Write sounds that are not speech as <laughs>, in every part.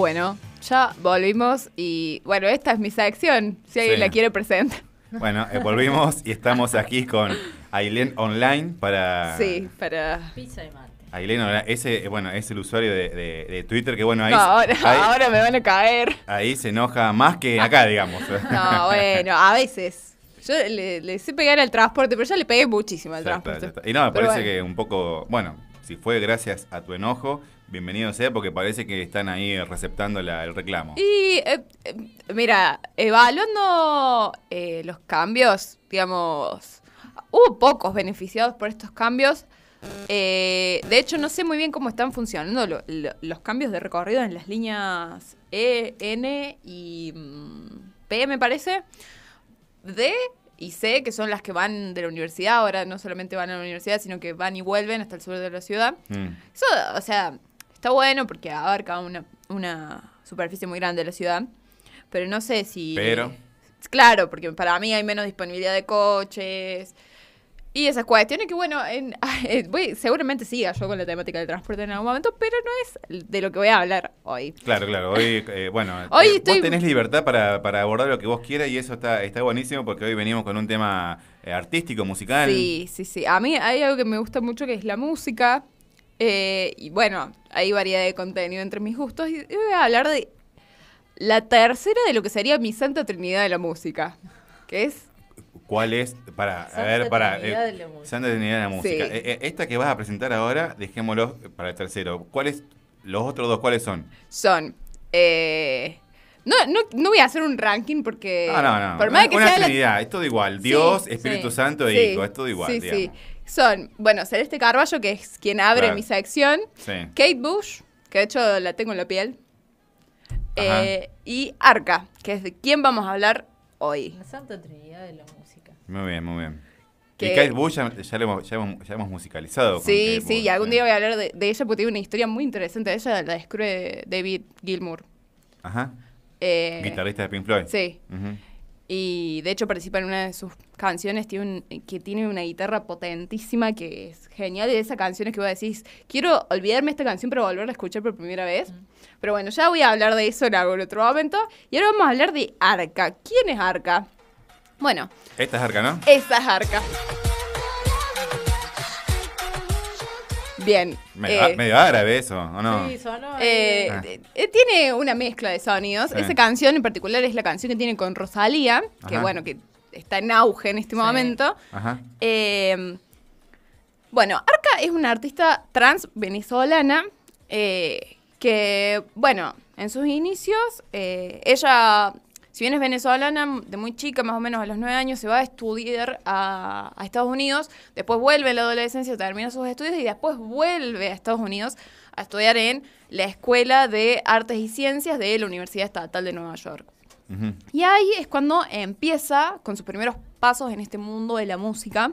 Bueno, ya volvimos y bueno, esta es mi sección, si alguien Sí. la quiere presentar. Bueno, eh, volvimos y estamos aquí con Ailén Online para... Sí, para... Pizza y mate. Ailén Online, ese, eh, bueno, es el usuario de, de- de Twitter que, bueno, ahí, No, ahora, ahí, ahora me van a caer. ahí se enoja más que acá, digamos. <laughs> No, bueno, a veces. Yo le, le sé pegar al transporte, pero ya le pegué muchísimo al Ya transporte. está. Y no, me Pero parece bueno. que un poco, bueno, si fue gracias a tu enojo, bienvenido sea, porque parece que están ahí receptando la- el reclamo. Y eh, eh, mira, evaluando eh, los cambios, digamos, hubo pocos beneficiados por estos cambios. Eh, de hecho, no sé muy bien cómo están funcionando lo- lo- los cambios de recorrido en las líneas E, N y mm, P, me parece. D y C, que son las que van de la universidad, ahora no solamente van a la universidad, sino que van y vuelven hasta el sur de la ciudad. Mm. Eso, o sea, está bueno porque abarca una, una superficie muy grande de la ciudad. Pero no sé si. Pero. Claro, porque para mí hay menos disponibilidad de coches. Y esas cuestiones que, bueno, en- <laughs> eh, voy- seguramente siga yo con la temática del transporte en algún momento, pero no es de lo que voy a hablar hoy. Claro, claro. Hoy, eh, bueno, <laughs> Hoy eh, estoy- vos tenés libertad para, para abordar lo que vos quieras y eso está, está buenísimo porque hoy venimos con un tema eh, artístico, musical. Sí, sí, sí. A mí hay algo que me gusta mucho que es la música. eh, y bueno, hay variedad de contenido entre mis gustos. Y voy a hablar de la tercera de lo que sería mi santa trinidad de la música. Que es. ¿Cuál es? Para, a ver, para. Trinidad de la música. Santa Trinidad de la música. Sí. Eh, eh, esta que vas a presentar ahora, dejémoslo para el tercero. ¿Cuáles? Los otros dos, ¿cuáles son? Son. eh, no, no, no voy a hacer un ranking porque. No, no, no. Por más que Una sea la- Trinidad, es todo igual. Dios, sí, Espíritu Santo e sí, Hijo, es todo igual, Sí, digamos. sí. Son, bueno, Celeste Carballo, que es quien abre Claro. mi sección. Sí. Kate Bush, que de hecho la tengo en la piel. Eh, y Arca, que es de quién vamos a hablar hoy. La Santa Trinidad de la música. Muy bien, muy bien. Que- Y Kate Bush ya, ya hemos, ya hemos- ya hemos musicalizado. con Sí, Kate sí, Bush, y algún sí. día voy a hablar de, de ella porque tiene una historia muy interesante. Ella la descubre David Gilmour. Ajá. Eh, Guitarrista de Pink Floyd. Sí, Ujú. Y de hecho participa en una de sus canciones tiene un- que tiene una guitarra potentísima que es genial. Y de esas canciones que vos decís, quiero olvidarme esta canción para volverla a escuchar por primera vez. Pero bueno, ya voy a hablar de eso en algún otro momento. Y ahora vamos a hablar de Arca. ¿Quién es Arca? Bueno, Esta es Arca, ¿no? esa es Arca. Bien. Medio, eh, medio árabe eso, ¿o no? Sí, sonó. Eh, Ah. eh, eh, tiene una mezcla de sonidos. Sí. Esa canción en particular es la canción que tiene con Rosalía, que Ajá. bueno, que está en auge en este Sí. momento. Ajá. Eh, bueno, Arca es una artista trans venezolana eh, que, bueno, en sus inicios, eh, ella, si bien es venezolana, de muy chica, más o menos a los nueve años, se va a estudiar a, a Estados Unidos, después vuelve en la adolescencia, termina sus estudios y después vuelve a Estados Unidos a estudiar en la Escuela de Artes y Ciencias de la Universidad Estatal de Nueva York. Y ahí es cuando empieza con sus primeros pasos en este mundo de la música.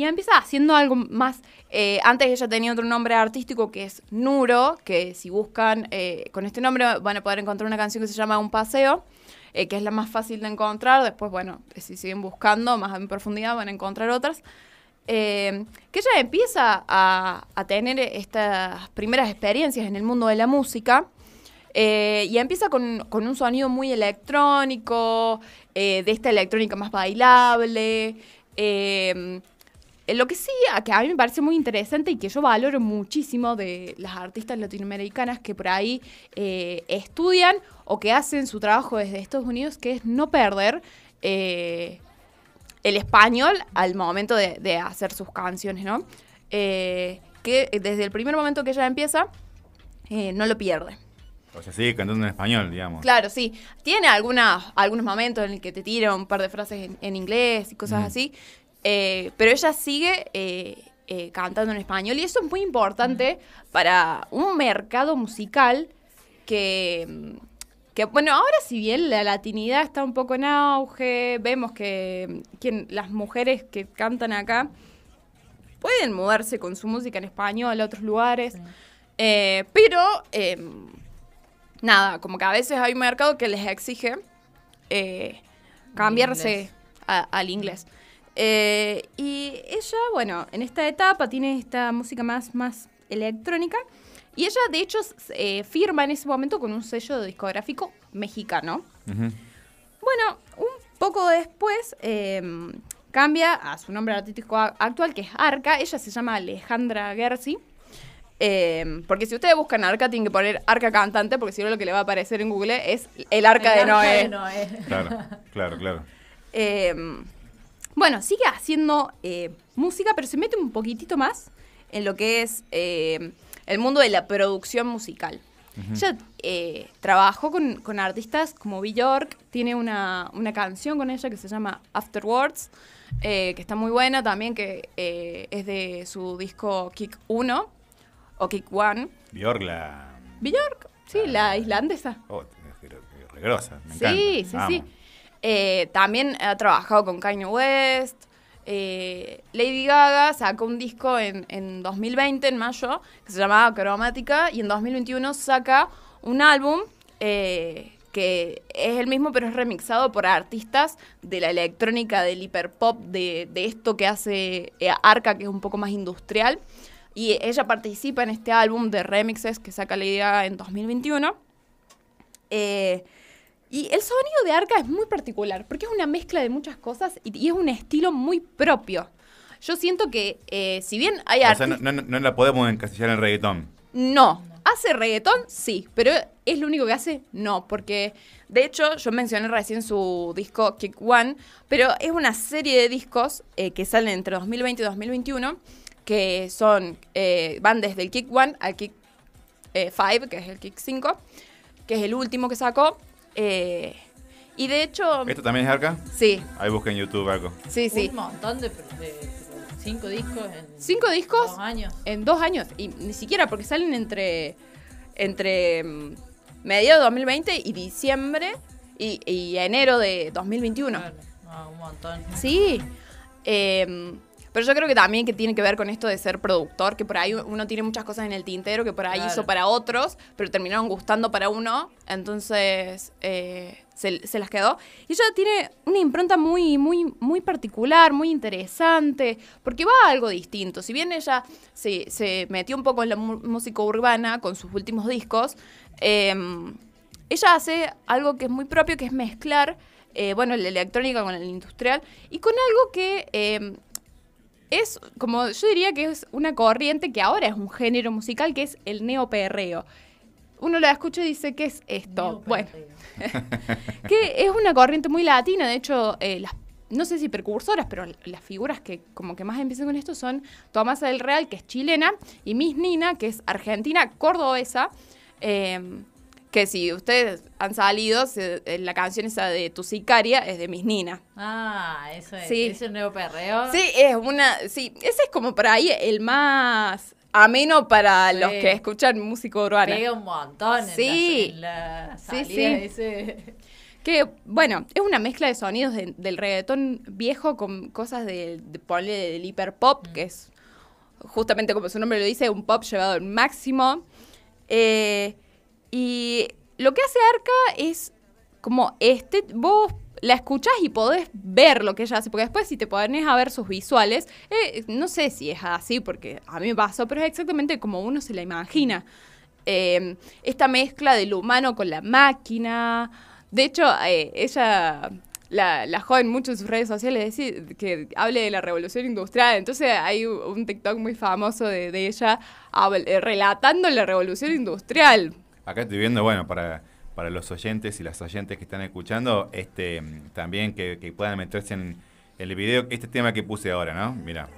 Y empieza haciendo algo más. eh, antes ella tenía otro nombre artístico que es Nuro, que si buscan eh, con este nombre van a poder encontrar una canción que se llama Un Paseo, eh, que es la más fácil de encontrar. Después, bueno, si siguen buscando más en profundidad van a encontrar otras. Eh, que ella empieza a, a tener estas primeras experiencias en el mundo de la música. Eh, y empieza con, con un sonido muy electrónico, eh, de esta electrónica más bailable. Eh, lo que sí, a que a mí me parece muy interesante y que yo valoro muchísimo de las artistas latinoamericanas que por ahí eh, estudian o que hacen su trabajo desde Estados Unidos, que es no perder eh, el español al momento de, de hacer sus canciones, ¿no? Eh, que desde el primer momento que ella empieza, no lo pierde. O sea, sigue cantando en español, digamos. Claro, sí. Tiene algunas, algunos momentos en el que te tira un par de frases en, en inglés y cosas Mm. así, eh, pero ella sigue eh, eh, cantando en español y eso es muy importante para un mercado musical que, que, bueno, ahora si bien la latinidad está un poco en auge, vemos que, quien- las mujeres que cantan acá pueden mudarse con su música en español a otros lugares, pero... nada, como que a veces hay un mercado que les exige cambiarse Inglés. a- al inglés. Eh, y ella, bueno, en esta etapa tiene esta música más, más electrónica Y ella, de hecho, eh, firma en ese momento con un sello discográfico mexicano. Bueno, un poco después eh, cambia a su nombre artístico a- actual, que es Arca. Ella se llama Alejandra Gersi. Eh, porque si ustedes buscan Arca, tienen que poner Arca cantante, porque si no lo que le va a aparecer en Google es el Arca de El Noé. Noé. Claro, claro, claro. Bueno, sigue haciendo eh, música, pero se mete un poquitito más en lo que es eh, el mundo de la producción musical. Ella eh, trabajó con, con artistas como Bjork, tiene una, una canción con ella que se llama Afterwards, eh, que está muy buena también, que eh, es de su disco Kick 1 o Kick 1. Bjork la... Bjork, sí, la islandesa. Oh, es grosa, me Sí, encanta. sí, Vamos. sí. Eh, también ha trabajado con Kanye West. Eh, Lady Gaga sacó un disco en, en 2020, en mayo, que se llamaba Cromática, y en 2021 saca un álbum eh, que es el mismo, pero es remixado por artistas de la electrónica, del hiperpop, de, de esto que hace eh, Arca, que es un poco más industrial. Y ella participa en este álbum de remixes que saca Lady Gaga en 2021. Eh, y el sonido de Arca es muy particular, porque es una mezcla de muchas cosas y, y es un estilo muy propio. Yo siento que, eh, si bien hay O sea, no- no la podemos encasillar en reggaetón. No. ¿Hace reggaetón? Sí. Pero ¿es lo único que hace? No. Porque, de hecho, yo mencioné recién su disco Kick One, pero es una serie de discos eh, que salen entre 2020 y 2021, que son, eh, van desde el Kick One al Kick 5, que es el Kick 5, que es el último que sacó. Eh, y de hecho, ¿Esto también es Arca? sí, Ahí busca en YouTube algo. sí, sí. Un montón de, cinco discos en ¿Cinco discos? dos años. En dos años. Y ni siquiera porque salen entre, entre mm, mediados de 2020 y diciembre y, y enero de 2021. Claro, no, un montón. Sí. Eh, pero yo creo que también que tiene que ver con esto de ser productor, que por ahí uno tiene muchas cosas en el tintero que por ahí Claro. hizo para otros, pero terminaron gustando para uno, entonces eh, se, se las quedó. Y ella tiene una impronta muy, muy, muy particular, muy interesante, porque va a algo distinto. Si bien ella se, se metió un poco en la música urbana con sus últimos discos, eh, ella hace algo que es muy propio, que es mezclar, eh, bueno, la electrónica con el industrial y con algo que eh, es, como yo diría que es una corriente que ahora es un género musical, que es el neoperreo. Uno la escucha y dice, ¿qué es esto? Bueno, <laughs> que es una corriente muy latina, de hecho, eh, las, no sé si precursoras, pero las figuras que como que más empiezan con esto son Tomasa del Real, que es chilena, y Miss Nina, que es argentina, cordobesa, eh, que si ustedes han salido, se- eh, la canción esa de Tu Sicaria es de Miss Nina. Ah, eso es. Sí. Ese nuevo perreo. Sí, es una. Sí, ese es como por ahí el más ameno para Sí. los que escuchan música urbana. Pega un montón en Sí. la, en la Sí, salida sí. ese... Que, bueno, es una mezcla de sonidos de- del reggaetón viejo con cosas de, de ponle del hiperpop, que es justamente como su nombre lo dice, un pop llevado al máximo. Eh, y lo que hace Arca es como este, vos la escuchás y podés ver lo que ella hace, porque después si te pones a ver sus visuales, eh, no sé si es así, porque a mí me pasó, pero es exactamente como uno se la imagina. Eh, esta mezcla del humano con la máquina. De hecho, eh, ella la, la joden mucho en sus redes sociales decir, que hable de la revolución industrial. Entonces hay un TikTok muy famoso de, ella eh, relatando la revolución industrial. Acá estoy viendo, bueno, para, para los oyentes y las oyentes que están escuchando, este también que, que puedan meterse en el video, este tema que puse ahora, ¿no? Mira.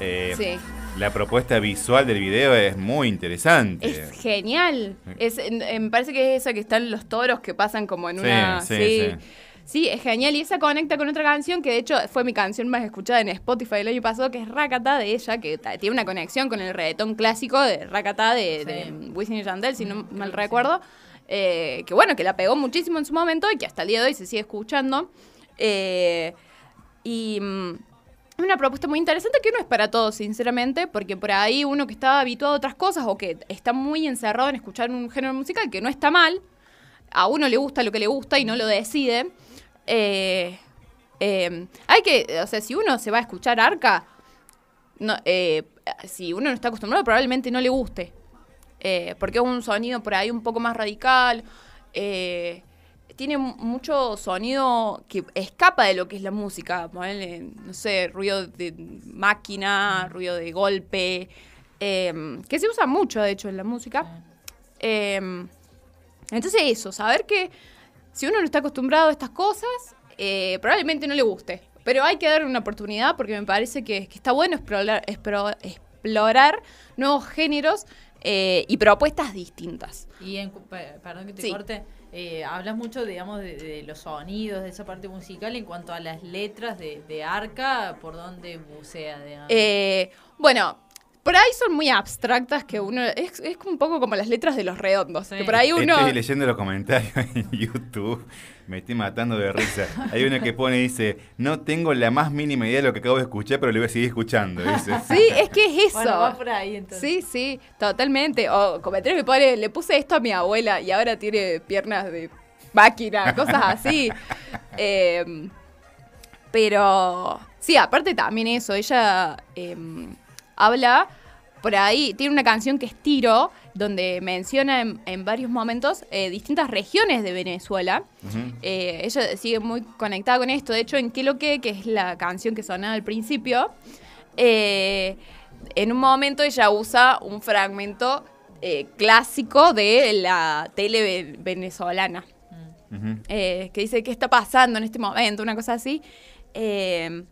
eh, Sí. La propuesta visual del video es muy interesante. Es genial. Es, me parece que es esa que están los toros que pasan como en Sí, una... sí, sí. Sí. Es genial. Y esa conecta con otra canción que de hecho fue mi canción más escuchada en Spotify el año pasado, que es Rakata de ella, que tiene una conexión con el reggaetón clásico de Rakata de, de Sí. Wisin y Yandel, si no Mm, mal recuerdo. Eh, que bueno, que la pegó muchísimo en su momento y que hasta el día de hoy se sigue escuchando. Eh, y mm, una propuesta muy interesante que no es para todos, sinceramente, porque por ahí uno que está habituado a otras cosas o que está muy encerrado en escuchar un género musical que no está mal, a uno le gusta lo que le gusta y no lo decide. Eh, eh, hay que, o sea, si uno se va a escuchar arca, eh, si uno no está acostumbrado, probablemente no le guste. eh, porque es un sonido por ahí un poco más radical. tiene mu- mucho sonido que escapa de lo que es la música. no sé, ruido de máquina, ruido de golpe, eh, que se usa mucho, de hecho, en la música. Eh, entonces eso, saber que si uno no está acostumbrado a estas cosas, eh, probablemente no le guste. Pero hay que darle una oportunidad porque me parece que, que está bueno explorar, nuevos géneros eh, y propuestas distintas. Y en, perdón que te Sí. corte, eh, hablas mucho, digamos, de, de los sonidos, de esa parte musical, en cuanto a las letras de, de Arca, ¿por dónde bucea, digamos? Bueno, por ahí son muy abstractas que uno... Es, es un poco como las letras de los redondos. Sí. Que por ahí uno... Estoy leyendo los comentarios <laughs> en YouTube. Me estoy matando de risa. Hay uno que pone y dice, no tengo la más mínima idea de lo que acabo de escuchar, pero lo voy a seguir escuchando. Dice. <laughs> Sí, es que es eso. Bueno, va por ahí entonces. Sí, sí, totalmente. O comentarios que pone, le puse esto a mi abuela y ahora tiene piernas de máquina, cosas así. <laughs> Eh, pero sí, aparte también eso, ella eh, habla por ahí, tiene una canción que es Tiro, donde menciona en, en varios momentos eh, distintas regiones de Venezuela. Eh, ella sigue muy conectada con esto. De hecho, en Que lo que, que es la canción que sonaba al principio, eh, en un momento ella usa un fragmento clásico de la tele ve- venezolana. Que dice qué está pasando en este momento, una cosa así. Eh,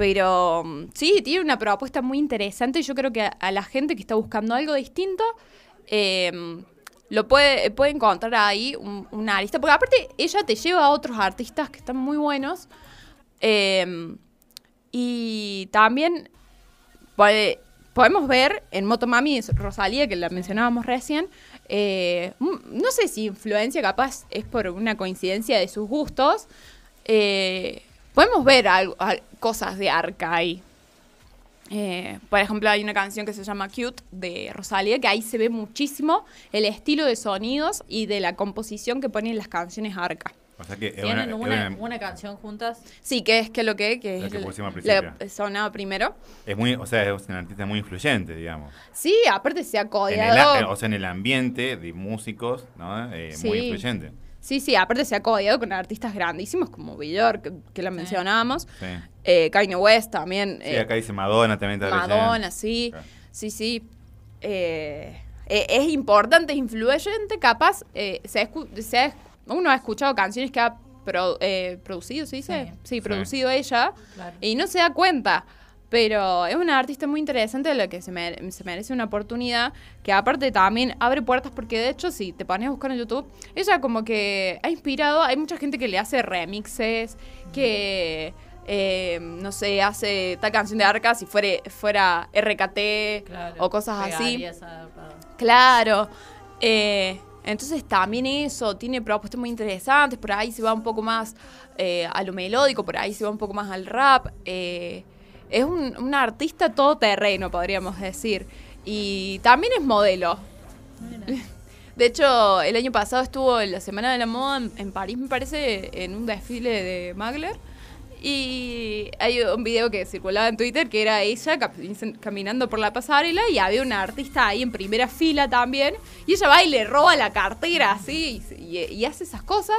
pero mm, sí, tiene una propuesta muy interesante yo creo que a, la gente que está buscando algo distinto eh, lo puede, puede encontrar ahí un, una artista. Porque aparte ella te lleva a otros artistas que están muy buenos. Eh, y también podemos ver en Motomami Rosalía, que la mencionábamos recién, eh, un- no sé si influencia capaz es por una coincidencia de sus gustos, eh, podemos ver algo- al- cosas de Arca ahí. Eh, por ejemplo, hay una canción que se llama Cute de Rosalía, que ahí se ve muchísimo el estilo de sonidos y de la composición que ponen las canciones Arca. O sea que ¿Tienen una- una, es una- una canción juntas? Sí, que es que lo que, que La es que el- pusimos al la principio. sonaba primero. es muy, o sea, es un artista muy influyente, digamos. Sí, aparte se ha En el, codeado. a- o sea, en el ambiente de músicos, ¿no? Eh, Sí. Muy influyente. Sí, sí, aparte se ha codeado con artistas grandísimos como Billor, que, que la mencionábamos. Sí. Eh, Kanye West también. Sí, eh, acá dice Madonna también. Madonna, sí. Sí, sí. Eh, eh, es importante, es influyente, capaz. eh, se ha escu- se ha- uno ha escuchado canciones que ha pro- eh, producido, ¿se dice? Sí. Sí, Sí. producido ella. Claro. Y no se da cuenta. Pero es una artista muy interesante a la que se, se merece una oportunidad. Que aparte también abre puertas, porque de hecho, si te pones a buscar en YouTube, ella como que ha inspirado. Hay mucha gente que le hace remixes, que. eh, no sé, hace tal canción de Arca si fuera, fuera RKT Claro. o cosas así. Esa- Claro. Eh, entonces también eso, tiene propuestas muy interesantes, por ahí se va un poco más eh, a lo melódico, por ahí se va un poco más al rap. eh, es un, un artista todoterreno, podríamos decir. Y también es modelo. Mira. De hecho, el año pasado estuvo en la Semana de la Moda en, en París, me parece, en un desfile de Magler. Y hay un video que circulaba en Twitter que era ella caminando por la pasarela y había una artista ahí en primera fila también. Y ella va y le roba la cartera así y, y hace esas cosas.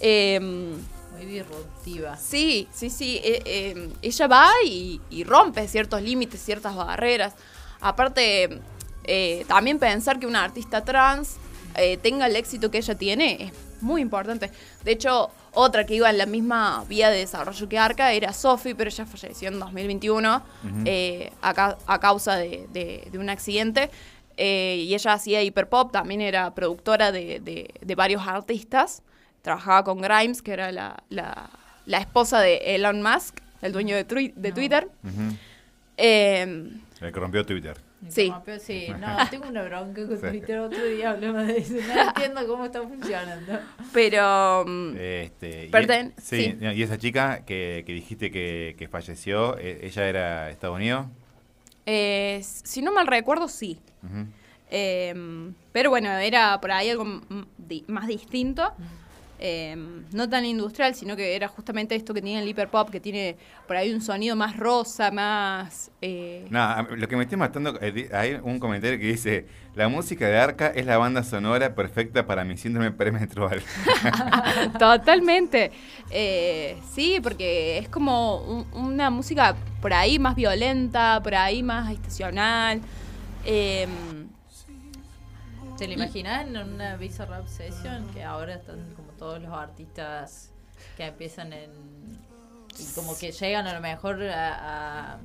Em, Muy disruptiva. Sí, sí, sí. eh, eh, ella va y, y rompe ciertos límites, ciertas barreras. Aparte, eh, también pensar que una artista trans eh, tenga el éxito que ella tiene es muy importante. De hecho, otra que iba en la misma vía de desarrollo que Arca era Sophie, pero ella falleció en 2021 Ujú. eh, a, ca- a causa de, de- de un accidente. Eh, y ella hacía hiperpop, también era productora de, de- de varios artistas. Trabajaba con Grimes, que era la, la- la esposa de Elon Musk, el dueño de, Twi- de No. Twitter. Ujú. Eh, El que rompió Twitter. Sí. Pero sí, no, <laughs> tengo una bronca con. Twitter. Otro día hablamos de eso. No entiendo cómo está funcionando. pero Este, y- Perten- sí, sí. y esa chica que, que dijiste que, que falleció, eh, ¿ella era de Estados Unidos? eh, si no mal recuerdo, sí. Ujú. Eh, pero bueno, era por ahí algo más distinto. Eh, no tan industrial, sino que era justamente esto que tiene el hiperpop, que tiene por ahí un sonido más rosa, más... eh, No, a- lo que me estoy matando, eh, hay un comentario que dice, la música de Arca es la banda sonora perfecta para mi síndrome premenstrual. <laughs> <laughs> Totalmente. Eh, sí, porque es como un- una música por ahí más violenta, por ahí más estacional. Eh, ¿Te lo imaginas en una Visa Rap Session? Que ahora están como todos los artistas que empiezan en. y como que llegan a lo mejor a. a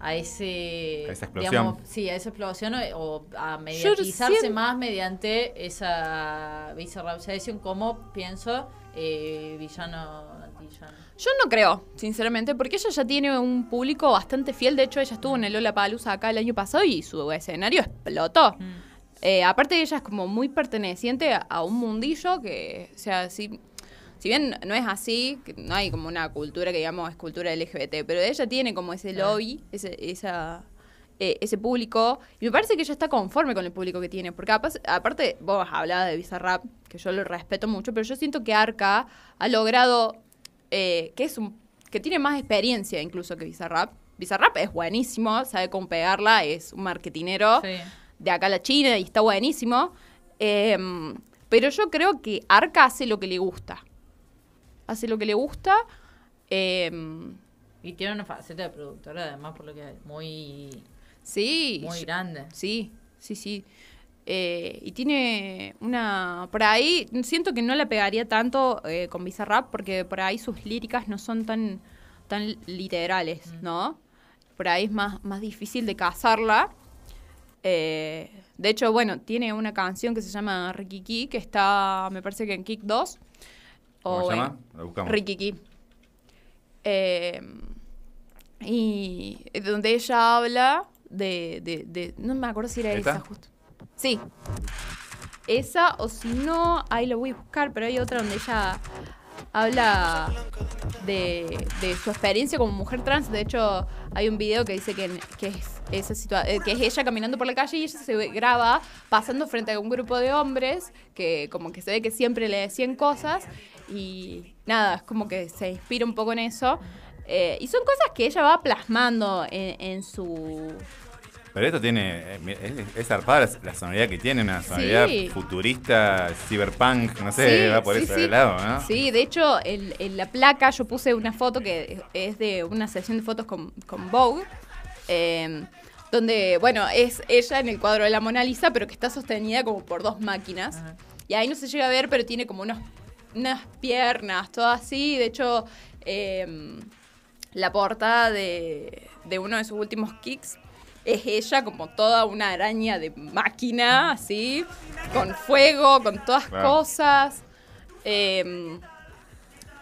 a ese A esa explosión. sí a esa explosión o, o a mediatizarse siento- más mediante esa Visa Rap Session como pienso eh, villano antillano yo no creo, sinceramente, porque ella ya tiene un público bastante fiel. De hecho, ella estuvo en el Lola Palusa acá el año pasado y su escenario explotó. Mm. Eh, aparte, ella es como muy perteneciente a, un mundillo que, o sea, si, si bien no es así, que no hay como una cultura que digamos es cultura LGBT, pero ella tiene como ese lobby, ese, esa, eh, ese público, y me parece que ella está conforme con el público que tiene, porque apas- aparte, vos hablabas de Bizarrap, que yo lo respeto mucho, pero yo siento que Arca ha logrado, eh, que es un que tiene más experiencia incluso que Bizarrap. Bizarrap es buenísimo, sabe cómo pegarla, es un marketinero Sí. De acá a la China y está buenísimo. Em, pero yo creo que Arca hace lo que le gusta. Hace lo que le gusta. em, y tiene una faceta de productora además por lo que es muy sí. muy grande Sí, sí, sí. Eh, y tiene una... Por ahí siento que no la pegaría tanto eh, con Bizarrap porque por ahí sus líricas no son tan, tan literales, ¿no? Por ahí es más, más difícil de cazarla. Eh, de hecho, bueno, tiene una canción que se llama Rikiki, que está, me parece que en Kick 2. ¿Cómo se llama? Lo buscamos. Rikiki. Eh, y donde ella habla de, de- de- No me acuerdo si era ¿Esta? esa justo. Sí. Esa, o si no, ahí lo voy a buscar, pero hay otra donde ella habla de, de su experiencia como mujer trans. De hecho, hay un video que dice que, que es esa eh, que es ella caminando por la calle y ella se graba pasando frente a un grupo de hombres que como que se ve que siempre le decían cosas y nada, es como que se inspira un poco en eso. Eh, y son cosas que ella va plasmando en su... Pero esto tiene, eh, es, es zarpada la, sonoridad que tiene, una sonoridad Sí. futurista, cyberpunk, no sé, Sí, va por sí, ese sí. lado, ¿no? Sí, de hecho, en, en la placa yo puse una foto que es de una sesión de fotos con, con Vogue, eh, donde, bueno, es ella en el cuadro de la Mona Lisa, pero que está sostenida como por dos máquinas. Ajá. Y ahí no se llega a ver, pero tiene como unos, unas piernas, todo así. De hecho, eh, la portada de, de uno de sus últimos kicks es ella como toda una araña de máquina, así, con fuego, con todas Claro. cosas. Eh,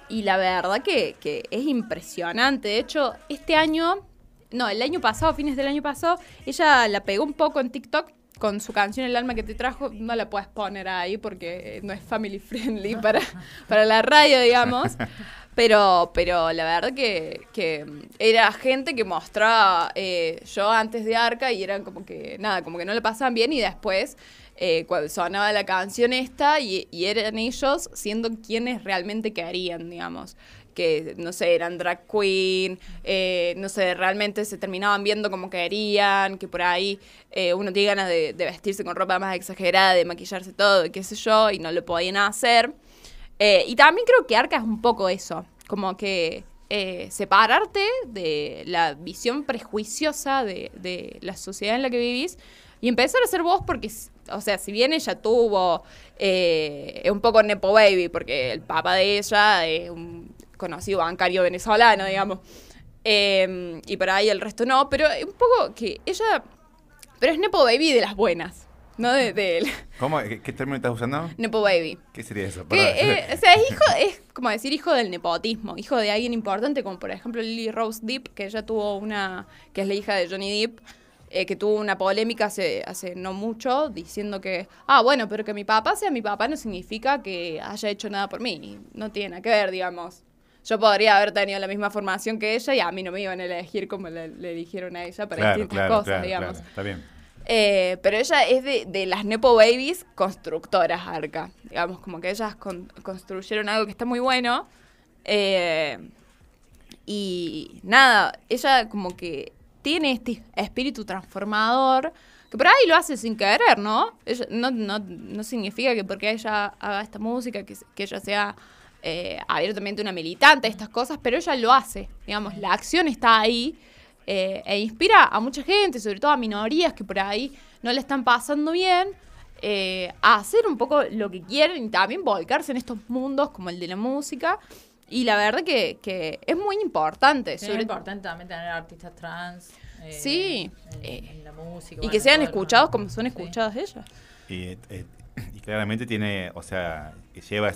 y la verdad que, que es impresionante. De hecho, este año, no, el año pasado, fines del año pasado, ella la pegó un poco en TikTok con su canción El alma que te trajo. No la puedes poner ahí porque no es family friendly <laughs> para, para la radio, digamos. Pero, pero la verdad que, que era gente que mostraba eh, yo antes de Arca y eran como que, nada, como que no le pasaban bien y después eh, cuando sonaba la canción esta y, y eran ellos siendo quienes realmente querían, digamos. Que, no sé, eran drag queen, eh, no sé, realmente se terminaban viendo como querían, que por ahí eh, uno tiene ganas de, vestirse con ropa más exagerada, de maquillarse todo, qué sé yo, y no lo podían hacer. Eh, y también creo que Arca es un poco eso, como que separarte de la visión prejuiciosa de, de la sociedad en la que vivís y empezar a ser vos porque, o sea, si bien ella tuvo eh, un poco Nepo Baby, porque el papá de ella es un conocido bancario venezolano, digamos, eh, y por ahí el resto no, pero un poco que ella, pero es Nepo Baby de las buenas, no de, de él. ¿Cómo? ¿Qué, qué término estás usando? Nepo Baby. ¿Qué sería eso? Que, eh, o sea, es hijo, es como decir hijo del nepotismo, hijo de alguien importante, como por ejemplo Lily Rose Depp, que ella tuvo una, que es la hija de Johnny Depp, eh, que tuvo una polémica hace, hace no mucho, diciendo que, ah, bueno, pero que mi papá sea mi papá no significa que haya hecho nada por mí, no tiene nada que ver, digamos. Yo podría haber tenido la misma formación que ella y a mí no me iban a elegir como le, le eligieron a ella para claro, distintas claro, cosas, claro, digamos. está bien. Eh, pero ella es de, de las Nepo Babies constructoras, Arca. Digamos, como que ellas con- construyeron algo que está muy bueno. Eh, y nada, ella como que tiene este espíritu transformador que por ahí lo hace sin querer, ¿no? Ella- no, no, no significa que porque ella haga esta música, que, que ella sea eh, abiertamente una militante, estas cosas, pero ella lo hace, digamos, la acción está ahí eh, e inspira a mucha gente, sobre todo a minorías que por ahí no le están pasando bien, eh, a hacer un poco lo que quieren y también volcarse en estos mundos como el de la música. Y la verdad que, que es muy importante. Sí, es sobre- importante también tener artistas trans. eh, Sí, En, en la música. y bueno, que sean escuchados como son Sí. escuchadas ellas. Y, y claramente tiene, o sea, que lleva,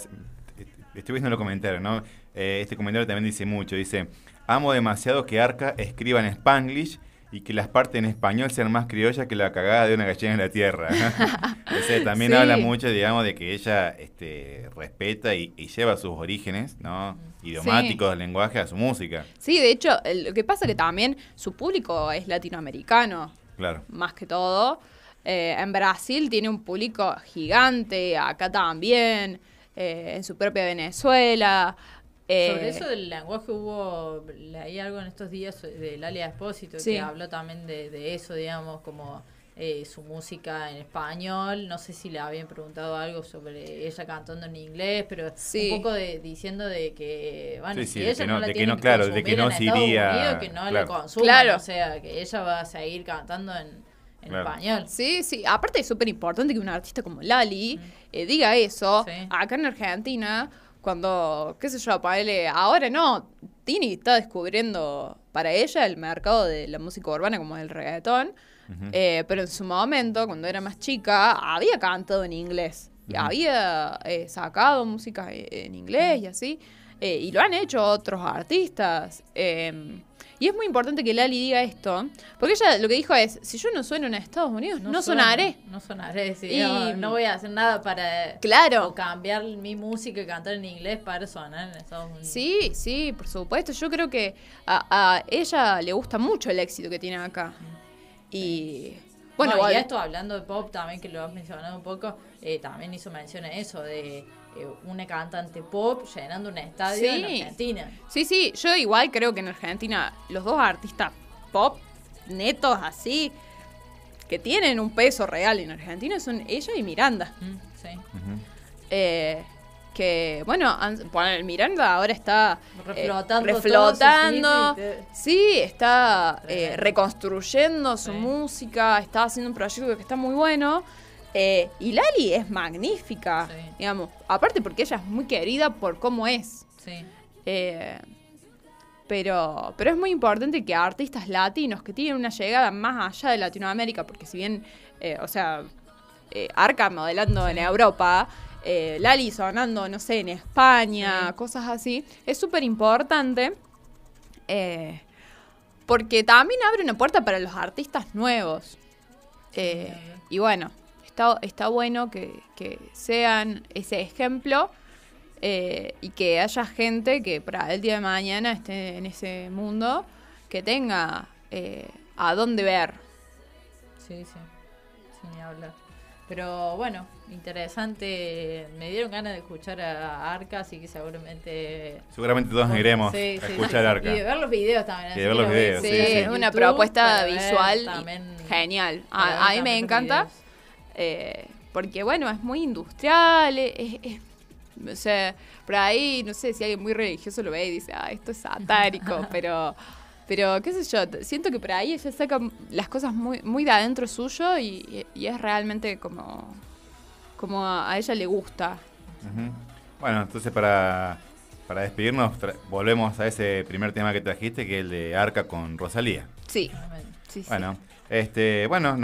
estoy viendo los comentarios, ¿no? Eh, este comentario también dice mucho, dice, amo demasiado que Arca escriba en Spanglish y que las partes en español sean más criollas que la cagada de una gallina en la tierra. <laughs> o sea, también Sí. habla mucho, digamos, de que ella este, respeta y, y lleva sus orígenes, ¿no? Idiomáticos del lenguaje a su música. Sí, de hecho, lo que pasa que también su público es latinoamericano, Claro. más que todo. Eh, en Brasil tiene un público gigante, acá también, eh, en su propia Venezuela. eh, Sobre eso del lenguaje hubo, leí algo en estos días de Lalia Espósito Sí. que habló también de, de eso, digamos, como eh, su música en español. No sé si le habían preguntado algo sobre ella cantando en inglés, pero Sí. un poco de, diciendo de que, bueno, Sí, si sí, de ella que no, no- la de que no, claro, de que no se iría, Unidos, que no la claro. consuman, Claro. o sea, que ella va a seguir cantando en, en Claro. español. Sí, sí. Aparte es súper importante que un artista como Lali eh, diga eso. Sí. Acá en Argentina, cuando, qué sé yo, ponele, ahora no, Tini está descubriendo para ella el mercado de la música urbana como el reggaetón. Eh, pero en su momento, cuando era más chica, había cantado en inglés. Y había eh, sacado música en inglés y así. Eh, y lo han hecho otros artistas. Eh, y es muy importante que Lali diga esto. Porque ella lo que dijo es, si yo no sueno en Estados Unidos, no, suena, sonaré. No sonaré, sí, Y- no, no voy a hacer nada para Claro. o cambiar mi música y cantar en inglés para sonar en Estados Unidos. Sí, sí, por supuesto. Yo creo que a, a ella le gusta mucho el éxito que tiene acá. Y bueno, y esto hablando de pop también, que lo has mencionado un poco, eh, también hizo mención a eso de eh, una cantante pop llenando un estadio en. Argentina. Sí, sí, yo igual creo que en Argentina los dos artistas pop netos así que tienen un peso real en Argentina son ella y Miranda. Mm, sí. Eh, que bueno, el Miranda ahora está eh, Reflotando reflotando. Sí, está eh, reconstruyendo su Sí. música, está haciendo un proyecto que está muy bueno. Eh, y Lali es magnífica, Sí. digamos. Aparte porque ella es muy querida por cómo es. Sí. Eh, pero, pero es muy importante que artistas latinos que tienen una llegada más allá de Latinoamérica, porque si bien, eh, o sea, Arca modelando en Europa, Lali sonando, no sé, en España, Sí. cosas así, es súper importante. porque también abre una puerta para los artistas nuevos. Y bueno, está, está bueno que, que sean ese ejemplo eh, y que haya gente que para el día de mañana esté en ese mundo, que tenga eh, a dónde ver. Sí, sí. Sin ni hablar. Pero bueno, interesante. Me dieron ganas de escuchar a Arca, así que seguramente. Seguramente todos nos iremos Sí, a sí, escuchar sí. Arca. Y de ver los videos también. Y así de ver que los videos, Sí, sí, ver sí. es una YouTube propuesta visual también- genial. A, a mí me encanta. videos. Eh, porque bueno, es muy industrial, es, es- o sea, por ahí, no sé si alguien muy religioso lo ve y dice, ah, esto es satánico, <laughs> pero, pero qué sé yo, siento que por ahí ella saca las cosas muy, muy de adentro suyo y, y es realmente como, como a, a ella le gusta. Bueno, entonces para, para despedirnos volvemos a ese primer tema que trajiste, que es el de Arca con Rosalía. Sí, Realmente. sí, sí. Bueno, este, bueno, nos